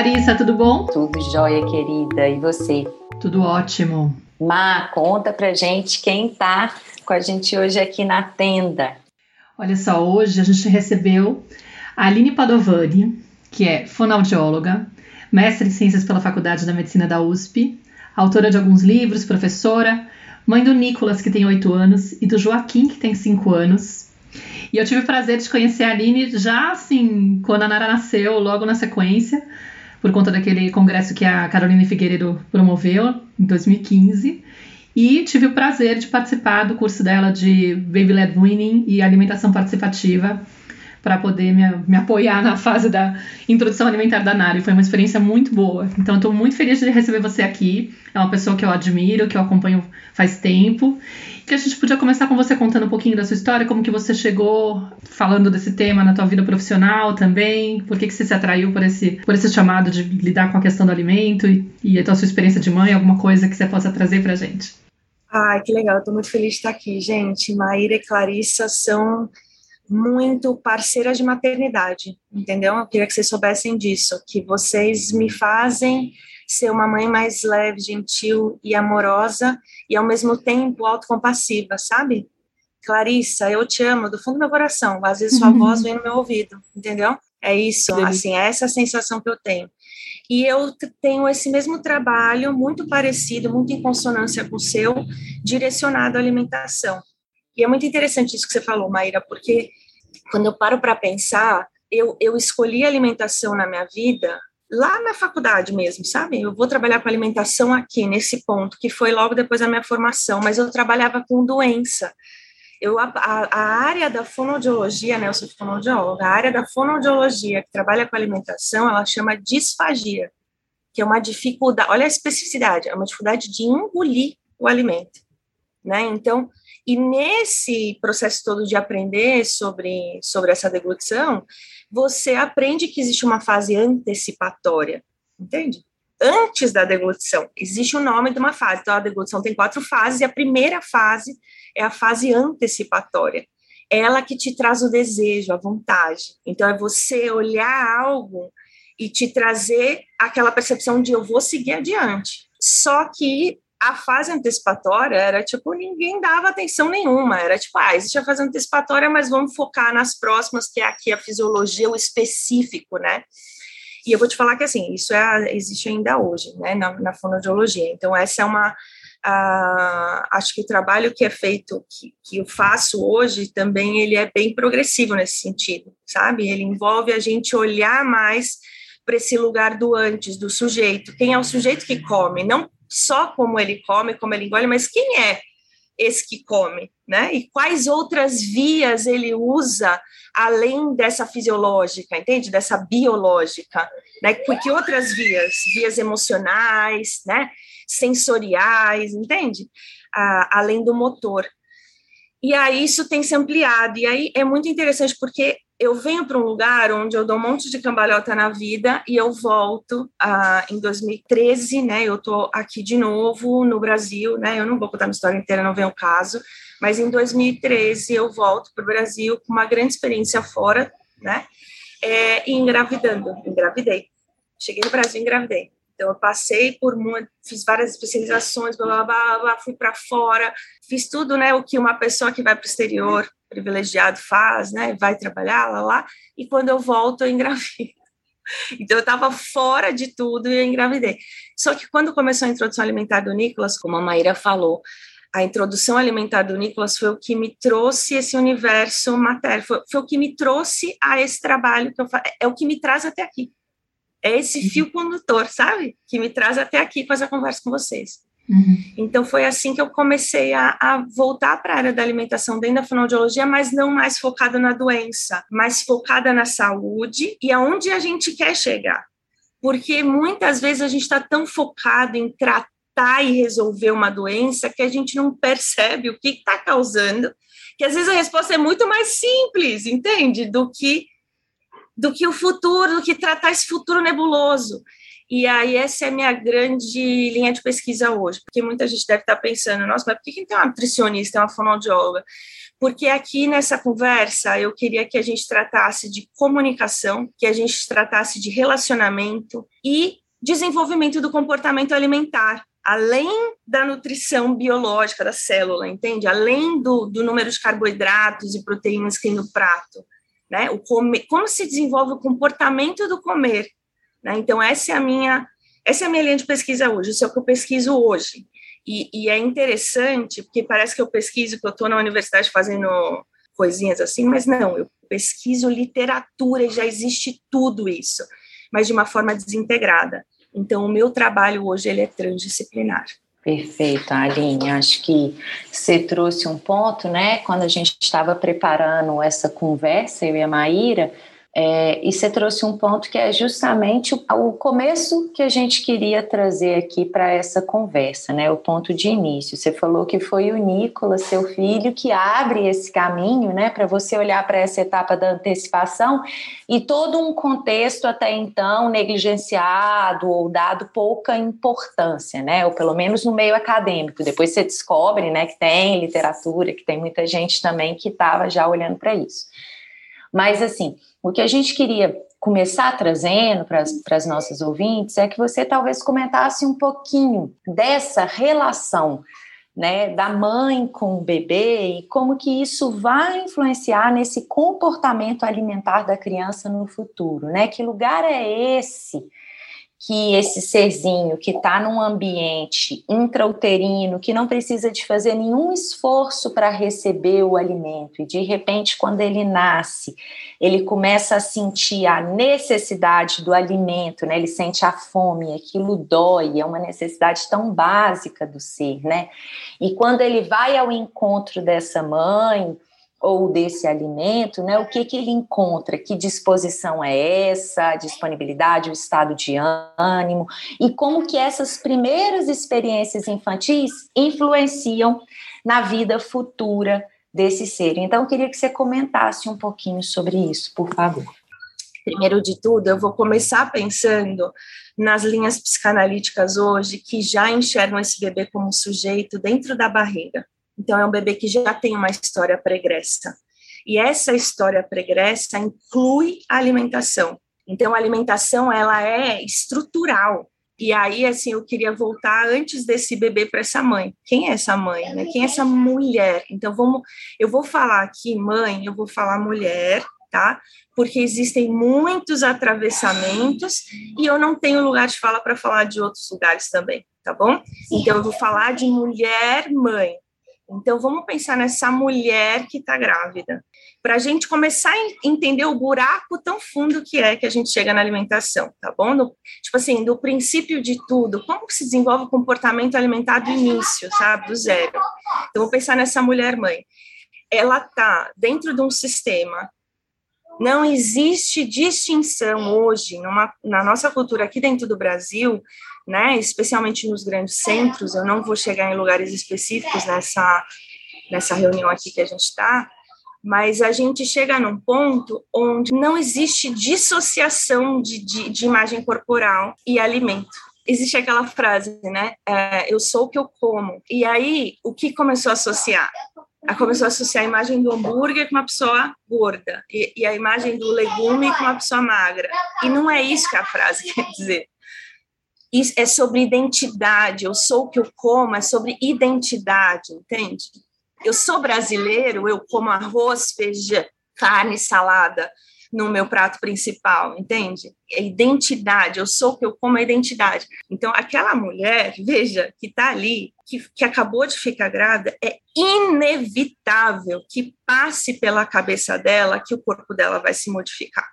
Clarissa, tudo bom? Tudo jóia, querida. E você? Tudo ótimo. Má, conta pra gente quem tá com a gente hoje aqui na tenda. Olha só, hoje a gente recebeu a Aline Padovani, que é fonoaudióloga, mestre em ciências pela Faculdade da Medicina da USP, autora de alguns livros, professora, mãe do Nicolas, que tem oito anos, e do Joaquim, que tem cinco anos. E eu tive o prazer de conhecer a Aline já assim, quando a Nara nasceu, logo na sequência, por conta daquele congresso que a Carolina Figueiredo promoveu em 2015. E tive o prazer de participar do curso dela de Baby Led Weaning e alimentação participativa para poder me, me, apoiar na fase da introdução alimentar da Nari. Foi uma experiência muito boa. Então, estou muito feliz de receber você aqui. É uma pessoa que eu admiro, que eu acompanho faz tempo. Que a gente podia começar com você contando um pouquinho da sua história, como que você chegou falando desse tema na tua vida profissional também, por que, que você se atraiu por esse, por esse chamado de lidar com a questão do alimento e, e a tua sua experiência de mãe, alguma coisa que você possa trazer para gente. Ai, que legal, estou muito feliz de estar aqui, gente. Maíra e Clarissa são muito parceiras de maternidade, entendeu? Eu queria que vocês soubessem disso, que vocês me fazem ser uma mãe mais leve, gentil e amorosa e ao mesmo tempo autocompassiva, sabe? Clarissa, eu te amo do fundo do meu coração. Às vezes sua voz vem no meu ouvido, entendeu? É isso, assim, é essa sensação que eu tenho. E eu tenho esse mesmo trabalho, muito parecido, muito em consonância com o seu, direcionado à alimentação. E é muito interessante isso que você falou, Maíra, porque quando eu paro para pensar, eu, eu escolhi alimentação na minha vida lá na faculdade mesmo, sabe? Eu vou trabalhar com alimentação aqui, nesse ponto, que foi logo depois da minha formação, mas eu trabalhava com doença. Eu, a, a área da fonoaudiologia, né, eu sou fonoaudióloga, a área da fonoaudiologia que trabalha com alimentação, ela chama disfagia, que é uma dificuldade, olha a especificidade, é uma dificuldade de engolir o alimento, né? Então, e nesse processo todo de aprender sobre, sobre essa deglutição, você aprende que existe uma fase antecipatória, entende? Antes da deglutição, existe o nome de uma fase. Então, a deglutição tem quatro fases, e a primeira fase é a fase antecipatória. Ela que te traz o desejo, a vontade. Então, é você olhar algo e te trazer aquela percepção de eu vou seguir adiante. Só que a fase antecipatória era tipo, ninguém dava atenção nenhuma, era tipo, ah, existe a fase antecipatória, mas vamos focar nas próximas, que é aqui a fisiologia, o específico, né? E eu vou te falar que, assim, isso é, existe ainda hoje, né, na, na fonoaudiologia. Então, essa é uma, uh, acho que o trabalho que é feito, que, que eu faço hoje, também ele é bem progressivo nesse sentido, sabe? Ele envolve a gente olhar mais para esse lugar do antes, do sujeito. Quem é o sujeito que come? Não só como ele come, como ele engole, mas quem é esse que come, né? E quais outras vias ele usa além dessa fisiológica, entende? Dessa biológica, né? Que outras vias? Vias emocionais, né? Sensoriais, entende? Ah, além do motor. E aí isso tem se ampliado, e aí é muito interessante porque eu venho para um lugar onde eu dou um monte de cambalhota na vida e eu volto ah, em 2013, né? Eu estou aqui de novo no Brasil, né? Eu não vou contar minha história inteira, não vem o caso, mas em 2013 eu volto para o Brasil com uma grande experiência fora, né? É, e engravidando, engravidei. Cheguei no Brasil engravidei. Então, eu passei por muito, fiz várias especializações, blá, blá, blá, blá fui para fora, fiz tudo, né, o que uma pessoa que vai para o exterior privilegiado faz, né? Vai trabalhar lá, lá, e quando eu volto, eu engravido. Então, eu estava fora de tudo e eu engravidei. Só que quando começou a introdução alimentar do Nicolas, como a Maíra falou, a introdução alimentar do Nicolas foi o que me trouxe esse universo materno, foi, foi o que me trouxe a esse trabalho que eu faço, é o que me traz até aqui. É esse uhum. fio condutor, sabe? Que me traz até aqui com essa conversa com vocês. Uhum. Então foi assim que eu comecei a, a voltar para a área da alimentação dentro da fonoaudiologia, mas não mais focada na doença, mas focada na saúde e aonde a gente quer chegar. Porque muitas vezes a gente está tão focado em tratar e resolver uma doença que a gente não percebe o que está causando, que às vezes a resposta é muito mais simples, entende? Do que do que o futuro, do que tratar esse futuro nebuloso. E aí, essa é a minha grande linha de pesquisa hoje, porque muita gente deve estar pensando, nossa, mas por que tem uma nutricionista, uma fonoaudióloga? Porque aqui nessa conversa eu queria que a gente tratasse de comunicação, que a gente tratasse de relacionamento e desenvolvimento do comportamento alimentar, além da nutrição biológica da célula, entende? Além do, do número de carboidratos e proteínas que tem no prato, né? O come, como se desenvolve o comportamento do comer né? Então, essa é a minha essa é a minha linha de pesquisa hoje, isso é o que eu pesquiso hoje. E, e é interessante, porque parece que eu pesquiso, que eu estou na universidade fazendo coisinhas assim, mas não, eu pesquiso literatura e já existe tudo isso, mas de uma forma desintegrada. Então, o meu trabalho hoje ele é transdisciplinar. Perfeito, Aline. Acho que você trouxe um ponto, né? Quando a gente estava preparando essa conversa, eu e a Maíra, é, e você trouxe um ponto que é justamente o, o começo que a gente queria trazer aqui para essa conversa, né? O ponto de início. Você falou que foi o Nicolas, seu filho, que abre esse caminho, né? Para você olhar para essa etapa da antecipação e todo um contexto até então negligenciado ou dado pouca importância, né? Ou pelo menos no meio acadêmico. Depois você descobre, né? Que tem literatura, que tem muita gente também que estava já olhando para isso. Mas assim o que a gente queria começar trazendo para as nossas ouvintes é que você talvez comentasse um pouquinho dessa relação né, da mãe com o bebê e como que isso vai influenciar nesse comportamento alimentar da criança no futuro, né? Que lugar é esse que esse serzinho que está num ambiente intrauterino, que não precisa de fazer nenhum esforço para receber o alimento, e de repente, quando ele nasce, ele começa a sentir a necessidade do alimento, né? Ele sente a fome, aquilo dói, é uma necessidade tão básica do ser, né? E quando ele vai ao encontro dessa mãe, ou desse alimento, né? O que que ele encontra? Que disposição é essa? A disponibilidade, o estado de ânimo e como que essas primeiras experiências infantis influenciam na vida futura desse ser. Então, eu queria que você comentasse um pouquinho sobre isso, por favor. Primeiro de tudo, eu vou começar pensando nas linhas psicanalíticas hoje que já enxergam esse bebê como sujeito dentro da barriga. Então, é um bebê que já tem uma história pregressa. E essa história pregressa inclui a alimentação. Então, a alimentação, ela é estrutural. E aí, assim, eu queria voltar antes desse bebê para essa mãe. Quem é essa mãe? Né? Quem é essa mulher? Então, vamos, eu vou falar aqui mãe, eu vou falar mulher, tá? Porque existem muitos atravessamentos e eu não tenho lugar de fala para falar de outros lugares também, tá bom? Então, eu vou falar de mulher mãe, então, vamos pensar nessa mulher que está grávida, para a gente começar a entender o buraco tão fundo que é que a gente chega na alimentação, tá bom? No, tipo assim, do princípio de tudo, como se desenvolve o comportamento alimentar do início, sabe? Do zero. Então, vou pensar nessa mulher mãe. Ela está dentro de um sistema não existe distinção hoje numa, na nossa cultura aqui dentro do Brasil né, especialmente nos grandes centros, eu não vou chegar em lugares específicos nessa, nessa reunião aqui que a gente está, mas a gente chega num ponto onde não existe dissociação de, de, de imagem corporal e alimento. Existe aquela frase, né? É, eu sou o que eu como. E aí, o que começou a associar? Começou a associar a imagem do hambúrguer com uma pessoa gorda e, e a imagem do legume com uma pessoa magra. E não é isso que a frase quer dizer é sobre identidade. Eu sou o que eu como, é sobre identidade, entende? Eu sou brasileiro, eu como arroz, feijão, carne, salada no meu prato principal, entende? É identidade, eu sou o que eu como é identidade. Então, aquela mulher, veja, que está ali, que, que acabou de ficar grávida, é inevitável que passe pela cabeça dela que o corpo dela vai se modificar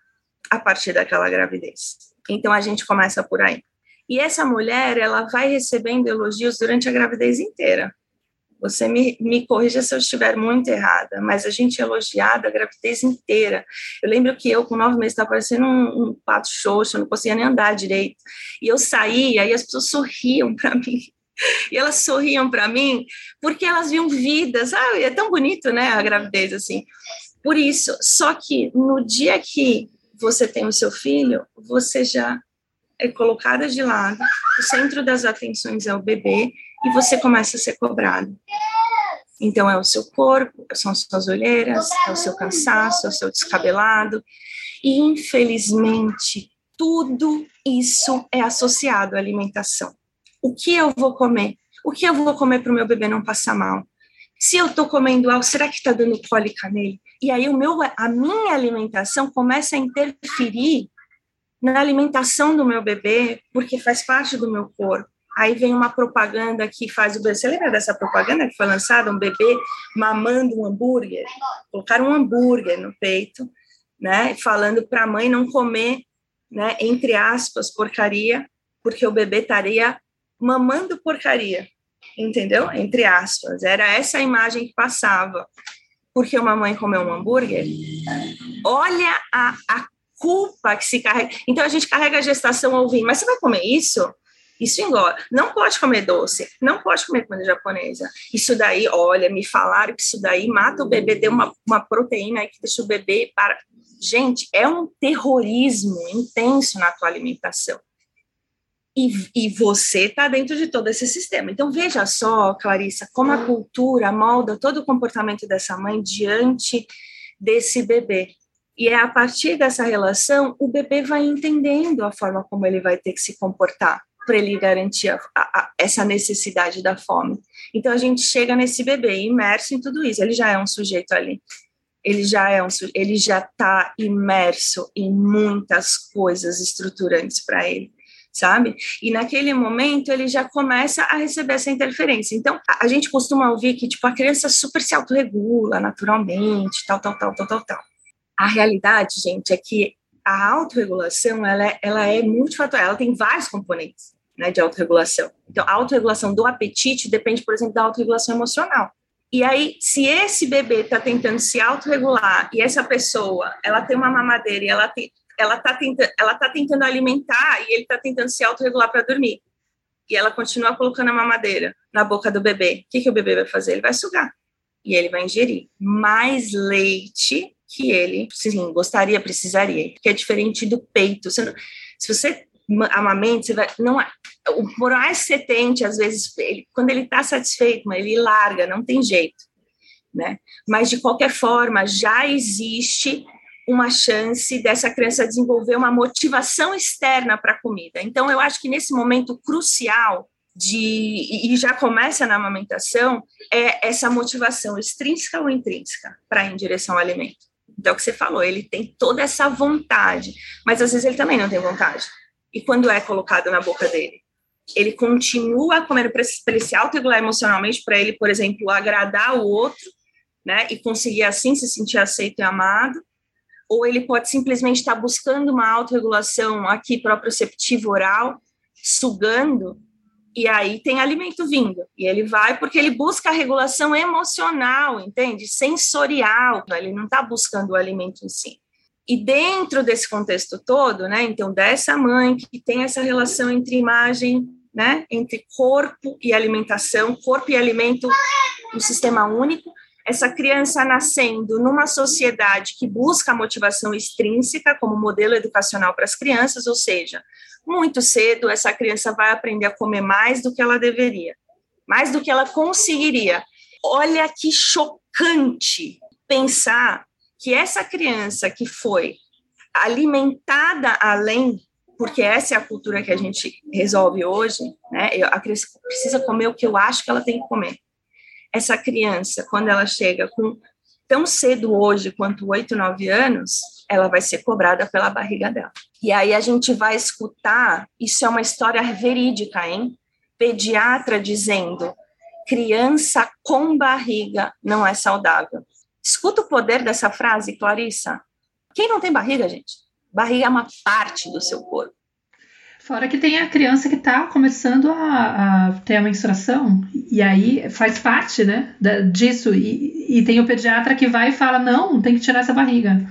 a partir daquela gravidez. Então, a gente começa por aí. E essa mulher, ela vai recebendo elogios durante a gravidez inteira. Você me, me corrija se eu estiver muito errada, mas a gente é elogiada a gravidez inteira. Eu lembro que eu, com nove meses, estava parecendo um, um pato xoxo, eu não conseguia nem andar direito. E eu saía e as pessoas sorriam para mim. E elas sorriam para mim porque elas viam vidas. Ah, é tão bonito, né, a gravidez, assim. Por isso, só que no dia que você tem o seu filho, você já é colocada de lado, o centro das atenções é o bebê e você começa a ser cobrado. Então, é o seu corpo, são as suas olheiras, é o seu cansaço, é o seu descabelado. E, infelizmente, tudo isso é associado à alimentação. O que eu vou comer? O que eu vou comer para o meu bebê não passar mal? Se eu estou comendo algo, será que está dando cólica nele? E aí o meu, a minha alimentação começa a interferir na alimentação do meu bebê, porque faz parte do meu corpo. Aí vem uma propaganda que faz o bebê. Você lembra dessa propaganda que foi lançada? Um bebê mamando um hambúrguer. Colocaram um hambúrguer no peito, né? Falando para a mãe não comer, né? Entre aspas, porcaria, porque o bebê estaria mamando porcaria. Entendeu? Entre aspas. Era essa a imagem que passava. Porque uma mãe comeu um hambúrguer. Olha a, a culpa que se carrega. Então a gente carrega a gestação ouvindo, mas você vai comer isso? Isso engorda. Não pode comer doce, não pode comer comida japonesa. Isso daí, olha, me falaram que isso daí mata o bebê, deu uma, uma proteína aí que deixa o bebê para. Gente, é um terrorismo intenso na tua alimentação. E, e você está dentro de todo esse sistema. Então, veja só, Clarissa, como a cultura molda todo o comportamento dessa mãe diante desse bebê. E é a partir dessa relação, o bebê vai entendendo a forma como ele vai ter que se comportar para ele garantir a, a, essa necessidade da fome. Então a gente chega nesse bebê imerso em tudo isso. Ele já é um sujeito ali. Ele já é um ele já está imerso em muitas coisas estruturantes para ele, sabe? E naquele momento ele já começa a receber essa interferência. Então a, a gente costuma ouvir que tipo a criança super se autorregula naturalmente, tal, tal, tal, tal, tal, tal. A realidade, gente, é que a autorregulação ela é, ela é multifatorial, ela tem vários componentes né, de autorregulação. Então, a autorregulação do apetite depende, por exemplo, da autorregulação emocional. E aí, se esse bebê está tentando se autorregular e essa pessoa, ela tem uma mamadeira e ela tem, ela está tentando, tá tentando alimentar e ele está tentando se autorregular para dormir. E ela continua colocando a mamadeira na boca do bebê. O que, que o bebê vai fazer? Ele vai sugar e ele vai ingerir mais leite que ele sim, gostaria, precisaria, que é diferente do peito. Você não, se você amamenta, você vai, não, por mais que você tente, às vezes, ele, quando ele está satisfeito, ele larga, não tem jeito, né? Mas, de qualquer forma, já existe uma chance dessa criança desenvolver uma motivação externa para a comida. Então, eu acho que nesse momento crucial de e já começa na amamentação é essa motivação extrínseca ou intrínseca para ir em direção ao alimento. É o que você falou, ele tem toda essa vontade, mas às vezes ele também não tem vontade. E quando é colocado na boca dele? ele continua comendo para ele se autorregular emocionalmente, para ele, por exemplo, agradar o outro, né, e conseguir assim se sentir aceito e amado, ou ele pode simplesmente estar buscando uma autorregulação aqui proprioceptiva oral, sugando, e aí tem alimento vindo, e ele vai porque ele busca a regulação emocional, entende? Sensorial, ele não está buscando o alimento em si. E dentro desse contexto todo, né, então, dessa mãe que tem essa relação entre imagem né, entre corpo e alimentação, corpo e alimento um sistema único, essa criança nascendo numa sociedade que busca a motivação extrínseca como modelo educacional para as crianças, ou seja, muito cedo essa criança vai aprender a comer mais do que ela deveria, mais do que ela conseguiria. Olha que chocante pensar que essa criança que foi alimentada além porque essa é a cultura que a gente resolve hoje, né? A criança precisa comer o que eu acho que ela tem que comer. Essa criança, quando ela chega com tão cedo hoje quanto 8, 9 anos, ela vai ser cobrada pela barriga dela. E aí a gente vai escutar, isso é uma história verídica, hein? Pediatra dizendo: criança com barriga não é saudável. Escuta o poder dessa frase, Clarissa. Quem não tem barriga, gente? Barriga é uma parte do seu corpo. Fora que tem a criança que está começando a, a, ter a menstruação, e aí faz parte né, disso. E, e, tem o pediatra que vai e fala: não, tem que tirar essa barriga.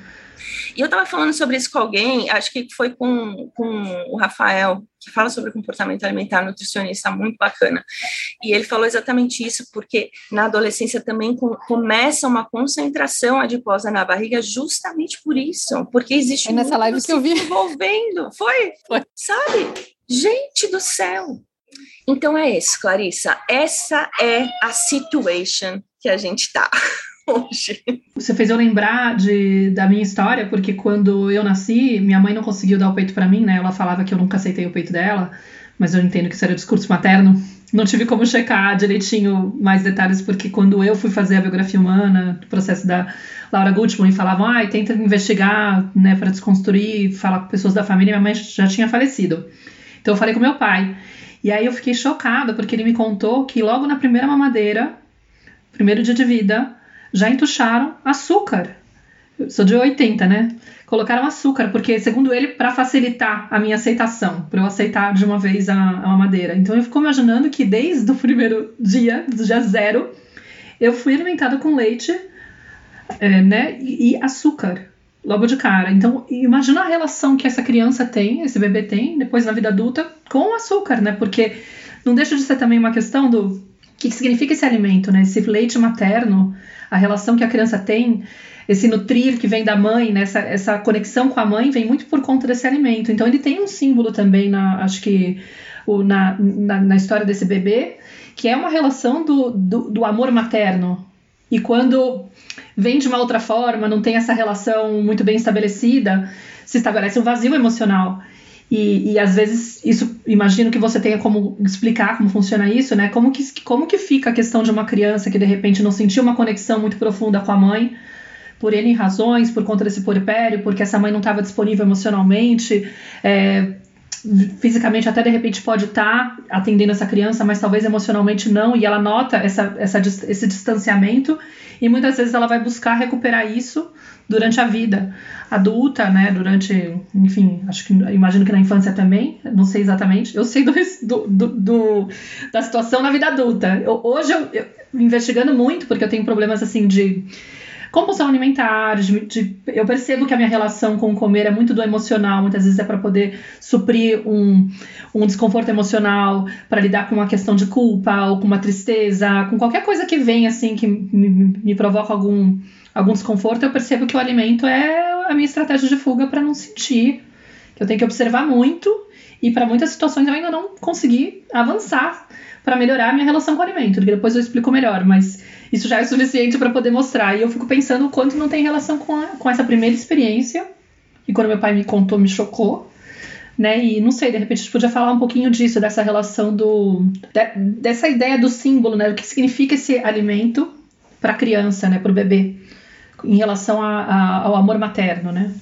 E eu estava falando sobre isso com alguém, acho que foi com, com o Rafael, que fala sobre comportamento alimentar, nutricionista muito bacana. E ele falou exatamente isso, porque na adolescência também com, começa uma concentração adiposa na barriga, justamente por isso, porque existe é nessa live que eu vi envolvendo. Foi? Foi. Sabe? Gente do céu. Então é isso, Clarissa. Essa é a situation que a gente tá. Hoje. Você fez eu lembrar de, da minha história, porque quando eu nasci, minha mãe não conseguiu dar o peito para mim, né? Ela falava que eu nunca aceitei o peito dela, mas eu entendo que isso era discurso materno. Não tive como checar direitinho mais detalhes, porque quando eu fui fazer a biografia humana, o processo da Laura Gutman, e falavam, ah, tenta investigar, né, para desconstruir, falar com pessoas da família, minha mãe já tinha falecido. Então eu falei com meu pai. E aí eu fiquei chocada, porque ele me contou que logo na primeira mamadeira, primeiro dia de vida, já entucharam açúcar. Eu sou de 80, né? Colocaram açúcar, porque, segundo ele, para facilitar a minha aceitação, para eu aceitar de uma vez a, a mamadeira. Então eu fico imaginando que desde o primeiro dia, do dia zero, eu fui alimentada com leite é, né, e, açúcar logo de cara. Então, imagina a relação que essa criança tem, esse bebê tem, depois na vida adulta, com o açúcar, né? Porque não deixa de ser também uma questão do que, que significa esse alimento, né? Esse leite materno a relação que a criança tem, esse nutrir que vem da mãe, né, essa, essa conexão com a mãe vem muito por conta desse alimento. Então ele tem um símbolo também, na, acho que o, na, na, na história desse bebê, que é uma relação do, do, do amor materno. E quando vem de uma outra forma, não tem essa relação muito bem estabelecida, se estabelece um vazio emocional. E, e, às vezes isso imagino que você tenha como explicar como funciona isso, né? Como que, como que fica a questão de uma criança que de repente não sentiu uma conexão muito profunda com a mãe, por N razões, por conta desse porpério, porque essa mãe não estava disponível emocionalmente, é, fisicamente até de repente pode estar tá atendendo essa criança, mas talvez emocionalmente não, e ela nota essa, essa, esse distanciamento, e muitas vezes ela vai buscar recuperar isso durante a vida adulta, né? Durante, enfim, acho que imagino que na infância também, não sei exatamente. Eu sei do, do, do da situação na vida adulta. Eu, hoje eu, eu investigando muito, porque eu tenho problemas assim de compulsão alimentar, de, de, eu percebo que a minha relação com comer é muito do emocional, muitas vezes é para poder suprir um, um desconforto emocional, para lidar com uma questão de culpa ou com uma tristeza, com qualquer coisa que vem assim que me, me provoca algum algum desconforto, eu percebo que o alimento é a minha estratégia de fuga para não sentir. Que eu tenho que observar muito e para muitas situações eu ainda não consegui avançar para melhorar a minha relação com o alimento, depois eu explico melhor, mas isso já é suficiente para poder mostrar. E eu fico pensando o quanto não tem relação com, a, com essa primeira experiência, e quando meu pai me contou, me chocou. Né? E não sei, de repente a gente podia falar um pouquinho disso, dessa relação do. De, dessa ideia do símbolo, né? O que significa esse alimento para a criança, né? Para o bebê em relação a, a, ao amor materno, né?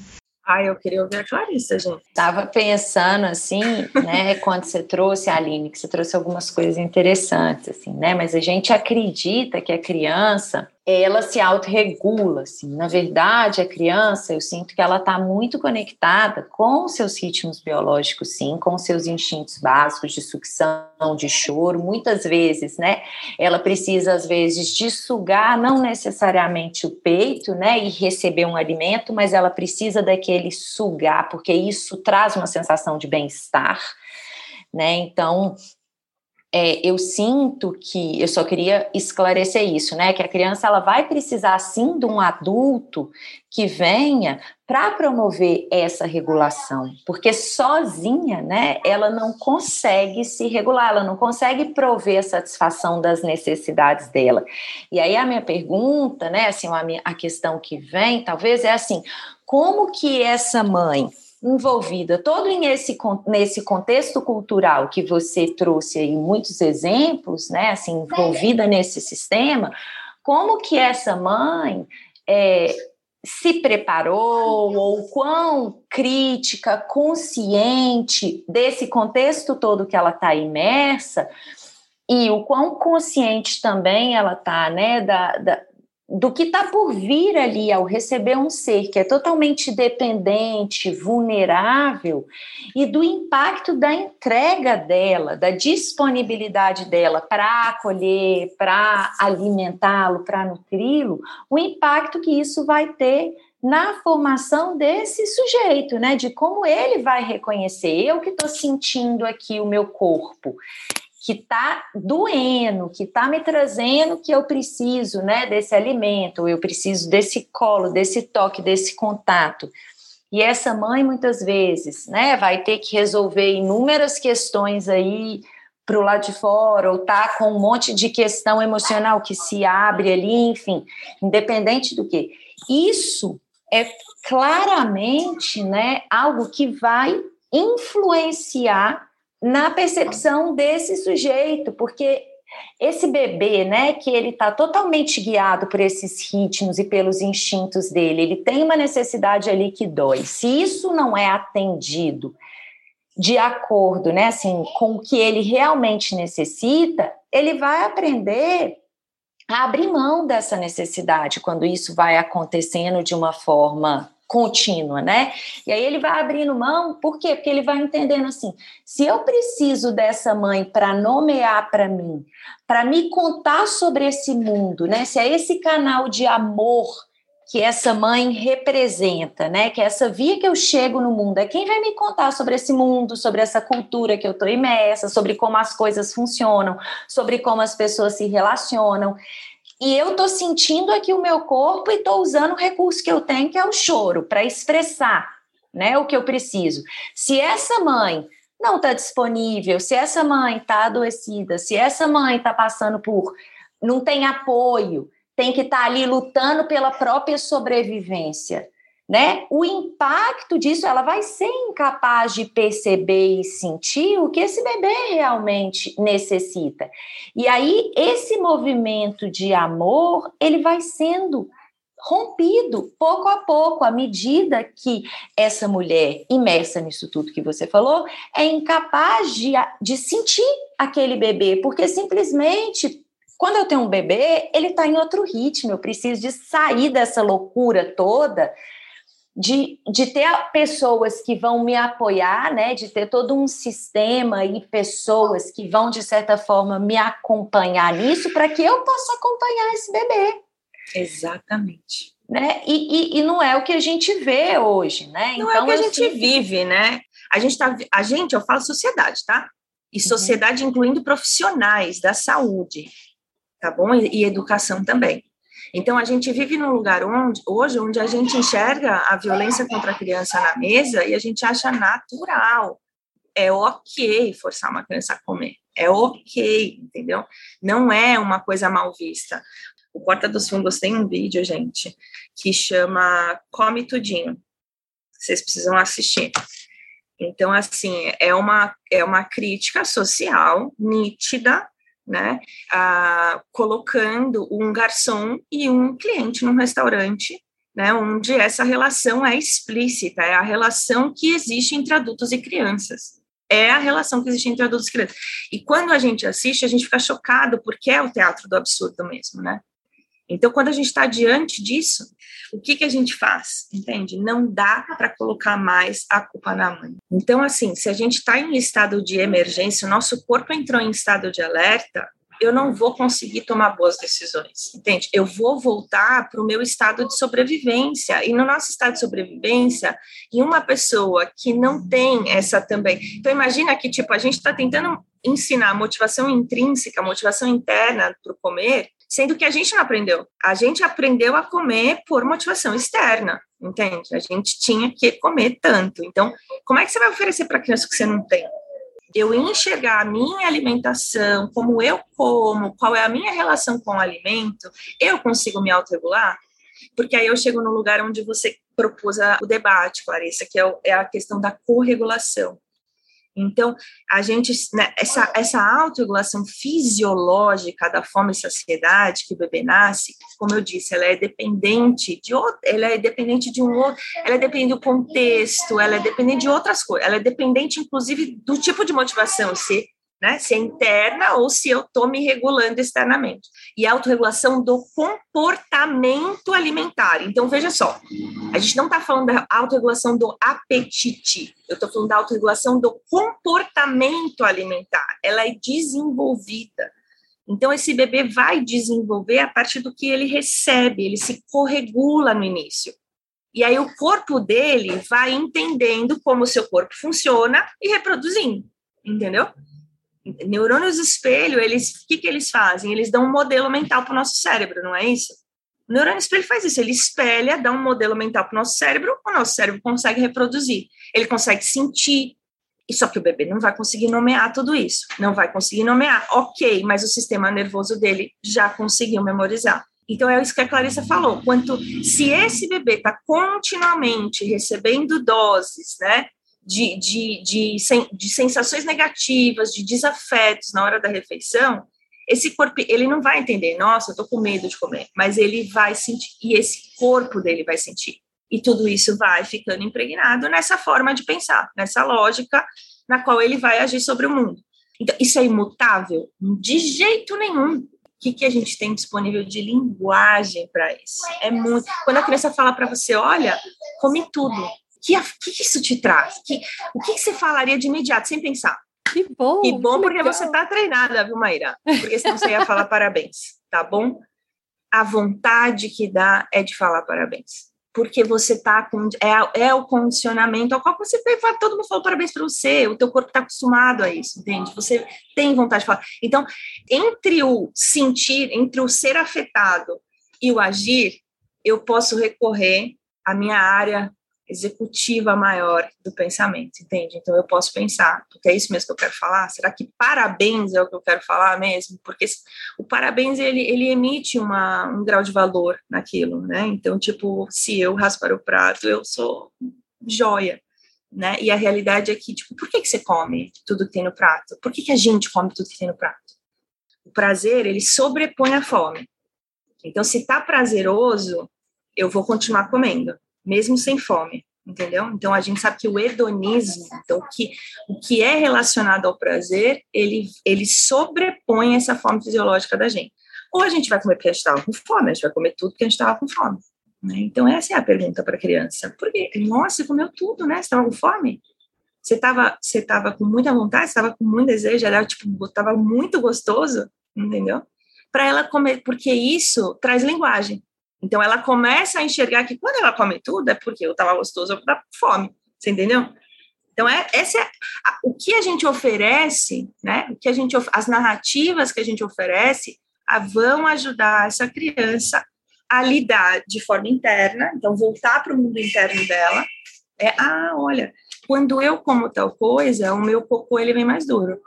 Ah, eu queria ouvir a Clarissa, gente. Estava pensando assim, né, quando você trouxe Aline, que você trouxe algumas coisas interessantes, assim, né? Mas a gente acredita que a criança ela se autorregula, assim. Na verdade, a criança, eu sinto que ela está muito conectada com seus ritmos biológicos, sim, com seus instintos básicos de sucção, de choro. Muitas vezes, né, ela precisa, às vezes, de sugar, não necessariamente o peito, né, e receber um alimento, mas ela precisa daquele sugar, porque isso traz uma sensação de bem-estar, né, então é, eu sinto que eu só queria esclarecer isso, né? Que a criança ela vai precisar sim de um adulto que venha para promover essa regulação, porque sozinha, né? Ela não consegue se regular, ela não consegue prover a satisfação das necessidades dela. E aí a minha pergunta, né? Assim, a, minha, a questão que vem, talvez é assim: como que essa mãe envolvida. Todo nesse, nesse contexto cultural que você trouxe aí muitos exemplos, né, assim, envolvida nesse sistema, como que essa mãe é, se preparou ou quão crítica, consciente desse contexto todo que ela está imersa e o quão consciente também ela está, né, da, da do que está por vir ali ao receber um ser que é totalmente dependente, vulnerável, e do impacto da entrega dela, da disponibilidade dela para acolher, para alimentá-lo, para nutri-lo, o impacto que isso vai ter na formação desse sujeito, né? De como ele vai reconhecer. Eu que estou sentindo aqui o meu corpo, que está doendo, que está me trazendo que eu preciso, né? Desse alimento, eu preciso desse colo, desse toque, desse contato. E essa mãe, muitas vezes, né, vai ter que resolver inúmeras questões aí para o lado de fora, ou tá com um monte de questão emocional que se abre ali, enfim, independente do que. Isso é claramente né, algo que vai influenciar na percepção desse sujeito, porque esse bebê, né, que ele está totalmente guiado por esses ritmos e pelos instintos dele, ele tem uma necessidade ali que dói. Se isso não é atendido de acordo, né, assim, com o que ele realmente necessita, ele vai aprender a abrir mão dessa necessidade quando isso vai acontecendo de uma forma contínua, né? E aí ele vai abrindo mão, por quê? Porque ele vai entendendo assim: se eu preciso dessa mãe para nomear para mim, para me contar sobre esse mundo, né? Se é esse canal de amor que essa mãe representa, né? Que é essa via que eu chego no mundo é quem vai me contar sobre esse mundo, sobre essa cultura que eu estou imersa, sobre como as coisas funcionam, sobre como as pessoas se relacionam. E eu estou sentindo aqui o meu corpo e estou usando o recurso que eu tenho, que é o choro, para expressar, né? O que eu preciso. Se essa mãe não está disponível, se essa mãe está adoecida, se essa mãe está passando por não tem apoio, tem que estar tá ali lutando pela própria sobrevivência, né? O impacto disso, ela vai ser incapaz de perceber e sentir o que esse bebê realmente necessita. E aí esse movimento de amor, ele vai sendo rompido pouco a pouco, à medida que essa mulher, imersa nisso tudo que você falou, é incapaz de, de sentir aquele bebê, porque simplesmente quando eu tenho um bebê, ele está em outro ritmo, eu preciso de sair dessa loucura toda, de, de ter pessoas que vão me apoiar, né? De ter todo um sistema e pessoas que vão, de certa forma, me acompanhar nisso para que eu possa acompanhar esse bebê. Exatamente. Né? E, e, e, não é o que a gente vê hoje, né? Não então, é o que a então, gente vive, né? A gente tá, a gente, eu falo sociedade, tá? E uhum. sociedade uhum. incluindo profissionais da saúde tá bom? E, e educação também. Então, a gente vive num lugar onde, hoje onde a gente enxerga a violência contra a criança na mesa e a gente acha natural. É ok forçar uma criança a comer. É ok, entendeu? Não é uma coisa mal vista. O Porta dos Fundos tem um vídeo, gente, que chama Come Tudinho. Vocês precisam assistir. Então, assim, é uma, é uma crítica social nítida né, ah, colocando um garçom e um cliente num restaurante, né, onde essa relação é explícita, é a relação que existe entre adultos e crianças. É a relação que existe entre adultos e crianças. E quando a gente assiste, a gente fica chocado, porque é o teatro do absurdo mesmo, né? Então, quando a gente está diante disso, o que, que a gente faz? Entende? Não dá para colocar mais a culpa na mãe. Então, assim, se a gente está em estado de emergência, o nosso corpo entrou em estado de alerta, eu não vou conseguir tomar boas decisões, entende? Eu vou voltar para o meu estado de sobrevivência. E no nosso estado de sobrevivência, em uma pessoa que não tem essa também. Então, imagina que, tipo, a gente está tentando ensinar motivação intrínseca, motivação interna para o comer, sendo que a gente não aprendeu. A gente aprendeu a comer por motivação externa, entende? A gente tinha que comer tanto. Então, como é que você vai oferecer para criança que você não tem? Eu enxergar a minha alimentação, como eu como, qual é a minha relação com o alimento, eu consigo me autorregular? Porque aí eu chego no lugar onde você propôs o debate, Clarissa, que é, é a questão da corregulação. Então, a gente, né, essa, essa autorregulação fisiológica da fome e saciedade que o bebê nasce, como eu disse, ela é dependente de outro, ela é dependente de um outro, ela é dependente do contexto, ela é dependente de outras coisas, ela é dependente, inclusive, do tipo de motivação, se né? Se é interna ou se eu estou me regulando externamente. E a autorregulação do comportamento alimentar. Então, veja só, a gente não está falando da autorregulação do apetite, eu estou falando da autorregulação do comportamento alimentar. Ela é desenvolvida. Então, esse bebê vai desenvolver a partir do que ele recebe, ele se corregula no início. E aí o corpo dele vai entendendo como o seu corpo funciona e reproduzindo, entendeu? Neurônios espelho, eles, o que, que eles fazem? Eles dão um modelo mental para o nosso cérebro, não é isso? O neurônio espelho faz isso, ele espelha, dá um modelo mental para o nosso cérebro, o nosso cérebro consegue reproduzir, ele consegue sentir, e só que o bebê não vai conseguir nomear tudo isso, não vai conseguir nomear, ok, mas o sistema nervoso dele já conseguiu memorizar. Então é isso que a Clarissa falou. Quanto se esse bebê está continuamente recebendo doses, né, de, de, de, de, sensações negativas, de desafetos na hora da refeição, esse corpo, ele não vai entender, nossa, eu tô com medo de comer, mas ele vai sentir, e esse corpo dele vai sentir. E tudo isso vai ficando impregnado nessa forma de pensar, nessa lógica na qual ele vai agir sobre o mundo. Então, isso é imutável? De jeito nenhum. O que, que a gente tem disponível de linguagem para isso? É muito. Quando a criança fala para você, olha, come tudo. Que, que, isso te traz? Que, o que, que você falaria de imediato, sem pensar? Que bom! Que bom, que porque legal. você está treinada, viu, Maíra? Porque senão você ia falar parabéns, tá bom? A vontade que dá é de falar parabéns. Porque você tá com. É, é o condicionamento ao qual você tem. Todo mundo falou parabéns para você, o teu corpo está acostumado a isso, entende? Você tem vontade de falar. Então, entre o sentir, entre o ser afetado e o agir, eu posso recorrer à minha área executiva maior do pensamento, entende? Então eu posso pensar, porque é isso mesmo que eu quero falar. Será que parabéns é o que eu quero falar mesmo? Porque o parabéns ele, ele emite uma, um grau de valor naquilo, né? Então tipo, se eu raspar o prato, eu sou joia, né? E a realidade é que tipo, por que que você come tudo que tem no prato? Por que que a gente come tudo que tem no prato? O prazer ele sobrepõe a fome. Então se tá prazeroso, eu vou continuar comendo mesmo sem fome, entendeu? Então a gente sabe que o hedonismo, então o que, o que é relacionado ao prazer, ele, ele sobrepõe essa fome fisiológica da gente. Ou a gente vai comer porque a gente estava com fome, a gente vai comer tudo porque a gente estava com fome. Né? Então essa é a pergunta para a criança. Porque, nossa, você comeu tudo, né? Você estava com fome? Você estava você tava com muita vontade, estava com muito desejo, era tipo, estava muito gostoso, entendeu? Para ela comer, porque isso traz linguagem. Então ela começa a enxergar que quando ela come tudo é porque eu estava gostoso, com fome, você entendeu? Então é esse é o que a gente oferece, né? O que a gente as narrativas que a gente oferece a, vão ajudar essa criança a lidar de forma interna, então voltar para o mundo interno dela. É, ah, olha, quando eu como tal coisa, o meu cocô ele vem mais duro.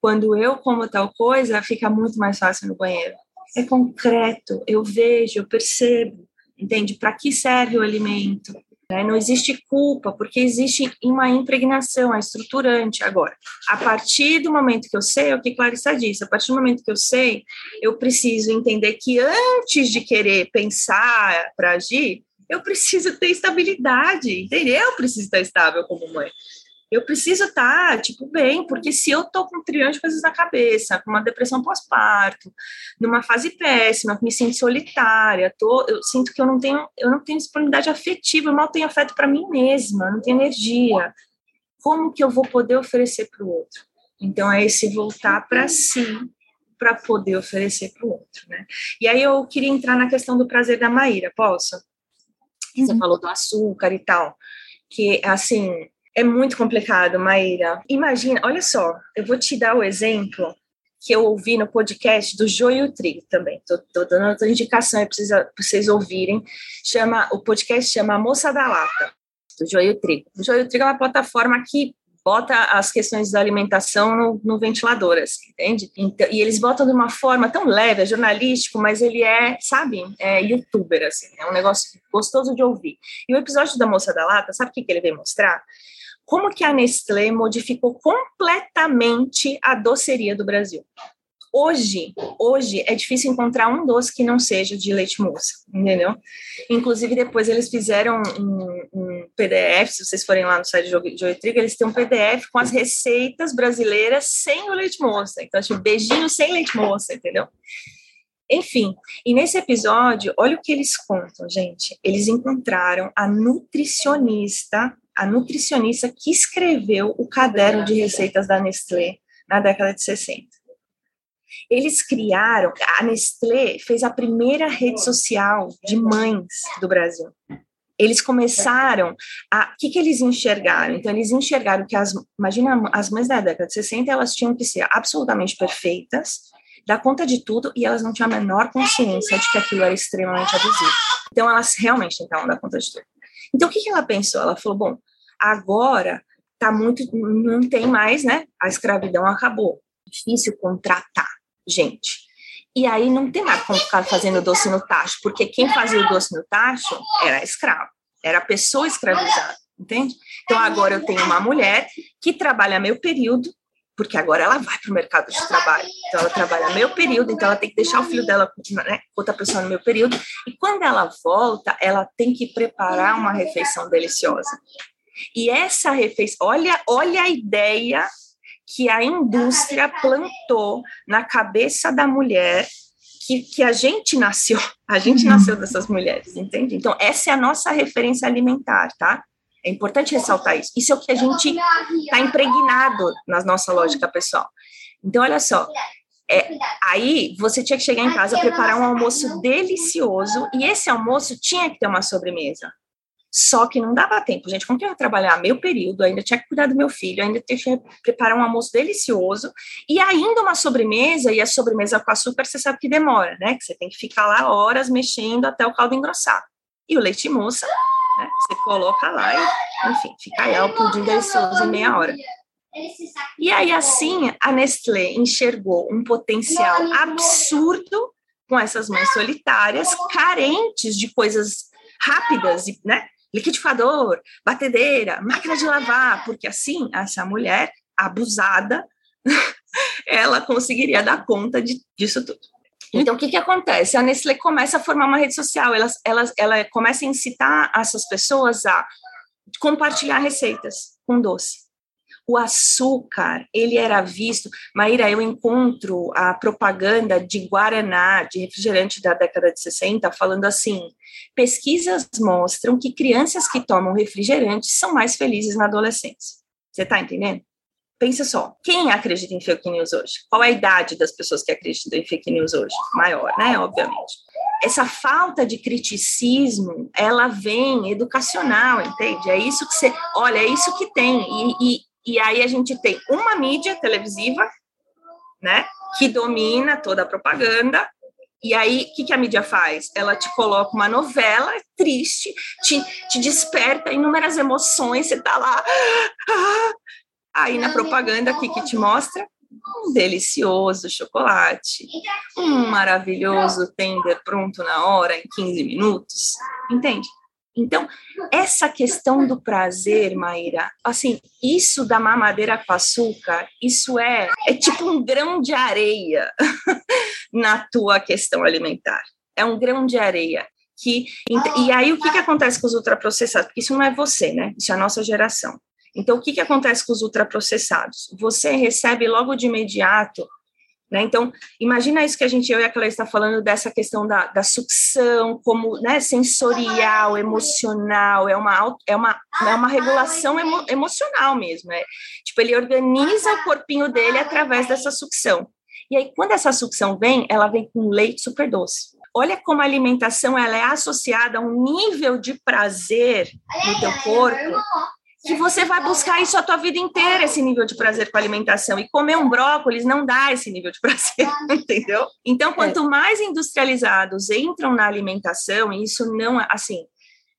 Quando eu como tal coisa, fica muito mais fácil no banheiro é concreto, eu vejo, eu percebo, entende? Para que serve o alimento? Né? Não existe culpa, porque existe uma impregnação, é estruturante. Agora, a partir do momento que eu sei, é o que Clarissa disse, a partir do momento que eu sei, eu preciso entender que antes de querer pensar para agir, eu preciso ter estabilidade, entendeu? Eu preciso estar estável como mãe eu preciso estar, tá, tipo, bem, porque se eu tô com um trilhão de coisas na cabeça, com uma depressão pós-parto, numa fase péssima, me sinto solitária, tô, eu sinto que eu não tenho, eu não tenho disponibilidade afetiva, eu mal tenho afeto para mim mesma, não tenho energia. Como que eu vou poder oferecer para o outro? Então é esse voltar para si, para poder oferecer para o outro, né? E aí eu queria entrar na questão do prazer da Maíra, posso? Você uhum. falou do açúcar e tal, que assim, é muito complicado, Maíra. Imagina, olha só, eu vou te dar o exemplo que eu ouvi no podcast do Joio Trigo também. Estou dando outra indicação para vocês ouvirem. Chama, o podcast chama Moça da Lata, do Joio Trigo. O Joio Trigo é uma plataforma que bota as questões da alimentação no, no ventilador, assim, entende? Então, e eles botam de uma forma tão leve, é jornalístico, mas ele é, sabe, é youtuber, assim, é um negócio gostoso de ouvir. E o episódio da Moça da Lata, sabe o que, que ele vem mostrar? Como que a Nestlé modificou completamente a doceria do Brasil. Hoje, hoje é difícil encontrar um doce que não seja de leite moça, entendeu? Inclusive, depois eles fizeram um, um PDF, se vocês forem lá no site de Joio Trigo, eles têm um PDF com as receitas brasileiras sem o leite moça. Então, tipo, beijinho sem leite moça, entendeu? Enfim, e nesse episódio, olha o que eles contam, gente. Eles encontraram a nutricionista a nutricionista que escreveu o caderno de receitas da Nestlé na década de 60. Eles criaram, a Nestlé fez a primeira rede social de mães do Brasil. eles começaram a. O que, que eles enxergaram? Então, eles enxergaram que as. Imagina, as mães da década de 60, elas tinham que ser absolutamente perfeitas, dar conta de tudo, e elas não tinham a menor consciência de que aquilo era extremamente abusivo. Então, elas realmente tentavam dar conta de tudo. Então, o que, que ela pensou? Ela falou: bom, agora tá muito. Não tem mais, né? A escravidão acabou. Difícil contratar gente. E aí não tem mais como ficar fazendo doce no tacho, porque quem fazia o doce no tacho era escravo, era pessoa escravizada, entende? Então agora eu tenho uma mulher que trabalha meio período, porque agora ela vai para o mercado de trabalho. Então ela trabalha meio período, então ela tem que deixar o filho dela né, outra pessoa no meio período. E quando ela volta, ela tem que preparar uma refeição deliciosa. E essa refeição, olha, olha a ideia que a indústria plantou na cabeça da mulher que, que a gente nasceu, a gente uhum. nasceu dessas mulheres, entende? Então, essa é a nossa referência alimentar, tá? É importante ressaltar isso. Isso é o que a gente está impregnado na nossa lógica pessoal. Então, olha só, é, aí você tinha que chegar em casa, preparar um almoço delicioso, e esse almoço tinha que ter uma sobremesa. Só que não dava tempo, gente. Como que eu ia trabalhar meio período, ainda tinha que cuidar do meu filho, ainda tinha que preparar um almoço delicioso e ainda uma sobremesa, e a sobremesa com açúcar você sabe que demora, né? Que você tem que ficar lá horas mexendo até o caldo engrossar. E o leite moça, né? Você coloca lá e, enfim, fica aí o pudim delicioso em meia hora. E aí, assim, a Nestlé enxergou um potencial absurdo com essas mães solitárias, carentes de coisas rápidas, né? liquidificador, batedeira, máquina de lavar, porque assim essa mulher abusada ela conseguiria dar conta de, disso tudo. Então, o que, que acontece? A Nestlé começa a formar uma rede social, ela, ela, ela começa a incitar essas pessoas a compartilhar receitas com doce o açúcar, ele era visto. Maíra, eu encontro a propaganda de Guaraná, de refrigerante da década de 60, falando assim: pesquisas mostram que crianças que tomam refrigerante são mais felizes na adolescência. Você está entendendo? Pensa só, quem acredita em fake news hoje? Qual é a idade das pessoas que acreditam em fake news hoje? Maior, né? Obviamente. Essa falta de criticismo, ela vem educacional, entende? É isso que você. Olha, é isso que tem. E, e, e aí a gente tem uma mídia televisiva, né, que domina toda a propaganda. E aí, o que, que a mídia faz? Ela te coloca uma novela triste, te, te desperta inúmeras emoções, você tá lá. Ah, aí na propaganda, o que, que te mostra? Um delicioso chocolate, um maravilhoso tender pronto na hora, em 15 minutos. Entende? Então, essa questão do prazer, Maíra, assim, isso da mamadeira com açúcar, isso é, é tipo um grão de areia na tua questão alimentar. É um grão de areia. Que, e aí, o que, que acontece com os ultraprocessados? Porque isso não é você, né? Isso é a nossa geração. Então, o que, que acontece com os ultraprocessados? Você recebe logo de imediato né? Então, imagina isso que a gente, eu e a Clara está falando dessa questão da, da sucção, como né, sensorial, emocional, é uma, é uma, é uma regulação emo, emocional mesmo. É, tipo, ele organiza o corpinho dele através dessa sucção. E aí, quando essa sucção vem, ela vem com leite super doce. Olha como a alimentação ela é associada a um nível de prazer no teu corpo que você vai buscar isso a tua vida inteira, esse nível de prazer com a alimentação. E comer um brócolis não dá esse nível de prazer, entendeu? Então, quanto mais industrializados entram na alimentação, e isso não, é, assim,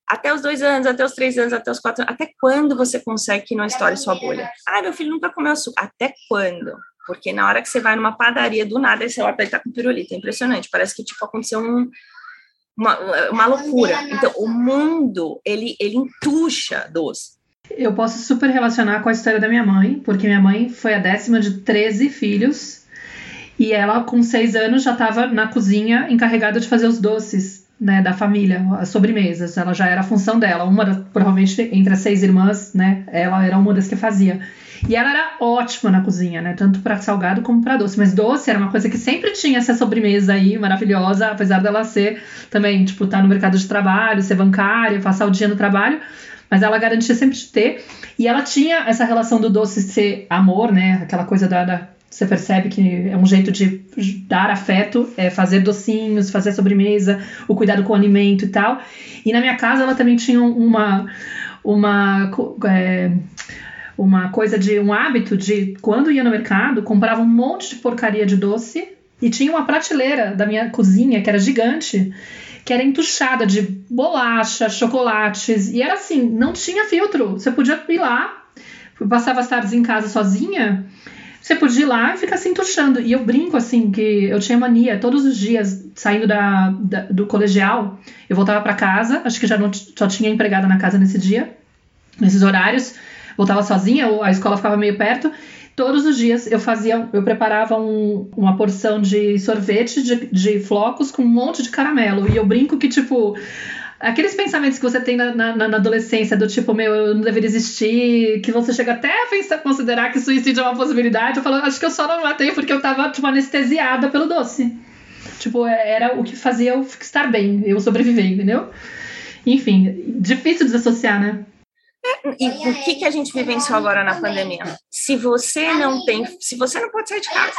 até os dois anos, até os três anos, até os quatro anos, até quando você consegue que não estoure sua bolha? Ah, meu filho nunca comeu açúcar. Até quando? Porque na hora que você vai numa padaria, do nada, esse olha, ele tá com pirulito. É impressionante. Parece que, tipo, aconteceu um, uma, uma loucura. Então, o mundo, ele, ele entuxa doce. Eu posso super relacionar com a história da minha mãe, porque minha mãe foi a décima de 13 filhos e ela, com seis anos, já estava na cozinha encarregada de fazer os doces né, da família, as sobremesas. Ela já era a função dela. Uma, das, provavelmente, entre as seis irmãs, né, ela era uma das que fazia. E ela era ótima na cozinha, né? Tanto para salgado como para doce. Mas doce era uma coisa que sempre tinha essa sobremesa aí, maravilhosa, apesar dela ser também, tipo, estar tá no mercado de trabalho, ser bancária, passar o dia no trabalho mas ela garantia sempre de ter. E ela tinha essa relação do doce ser amor, né? Aquela coisa da, da Você percebe que é um jeito de dar afeto, é fazer docinhos, fazer sobremesa, o cuidado com o alimento e tal. E na minha casa ela também tinha uma uma é, uma coisa de um hábito de quando ia no mercado comprava um monte de porcaria de doce e tinha uma prateleira da minha cozinha que era gigante que era entuchada de bolacha, chocolates, e era assim, não tinha filtro. Você podia ir lá, passava as tardes em casa sozinha, você podia ir lá e ficar se entuchando. E eu brinco assim, que eu tinha mania, todos os dias, saindo da, da do colegial, eu voltava para casa, acho que já não, só tinha empregada na casa nesse dia, nesses horários, voltava sozinha, ou a escola ficava meio perto, todos os dias eu fazia, eu preparava um, uma porção de sorvete de, de flocos com um monte de caramelo. E eu brinco que, tipo, aqueles pensamentos que você tem na, na, na, adolescência, do tipo, meu, eu não deveria existir, que você chega até a pensar, considerar que suicídio é uma possibilidade, eu falo, acho que eu só não matei porque eu tava, tipo, anestesiada pelo doce. Tipo, era o que fazia eu estar bem, eu sobreviver, entendeu? Enfim, difícil desassociar, né? E o que, que a gente vivenciou agora na pandemia? Se você não tem, se você não pode sair de casa,